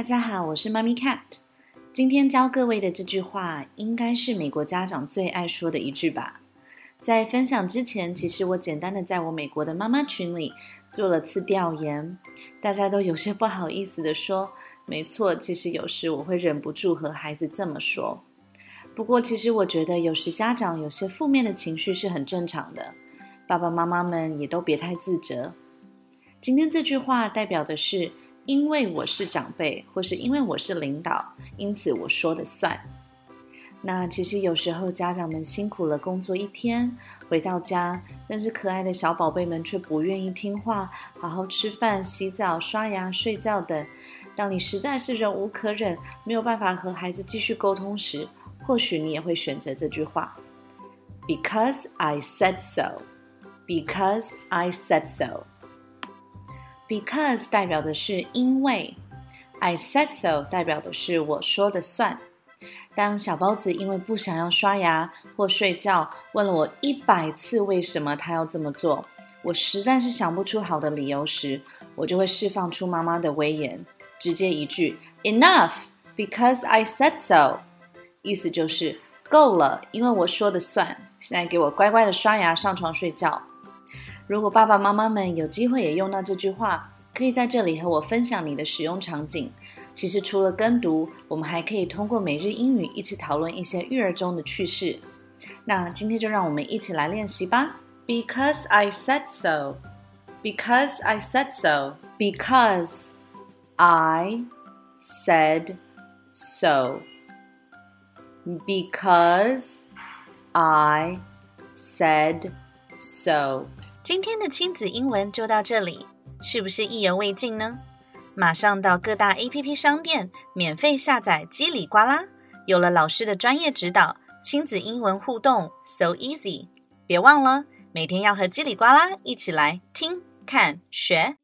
大家好，我是妈咪 Cat。今天教各位的这句话，应该是美国家长最爱说的一句吧。在分享之前，其实我简单的在我美国的妈妈群里做了次调研，大家都有些不好意思的说：“没错，其实有时我会忍不住和孩子这么说。”不过，其实我觉得有时家长有些负面的情绪是很正常的，爸爸妈妈们也都别太自责。今天这句话代表的是，因为我是长辈，或是因为我是领导，因此我说的算。那其实有时候家长们辛苦了工作一天，回到家，但是可爱的小宝贝们却不愿意听话，好好吃饭、洗澡、刷牙、睡觉等。当你实在是忍无可忍，没有办法和孩子继续沟通时，或许你也会选择这句话：Because I said so. Because I said so. Because 代表的是因为，I said so 代表的是我说的算。当小包子因为不想要刷牙或睡觉，问了我一百次为什么他要这么做，我实在是想不出好的理由时，我就会释放出妈妈的威严，直接一句 Enough, because I said so。意思就是够了，因为我说的算。现在给我乖乖的刷牙、上床睡觉。如果爸爸妈妈们有机会也用到这句话，可以在这里和我分享你的使用场景。其实除了跟读，我们还可以通过每日英语一起讨论一些育儿中的趣事。那今天就让我们一起来练习吧。Because I said so. Because I said so. Because I said so. Because I said so. 今天的亲子英文就到这里，是不是意犹未尽呢？马上到各大 APP 商店免费下载《叽里呱啦》，有了老师的专业指导，亲子英文互动 so easy。别忘了每天要和叽里呱啦一起来听、看、学。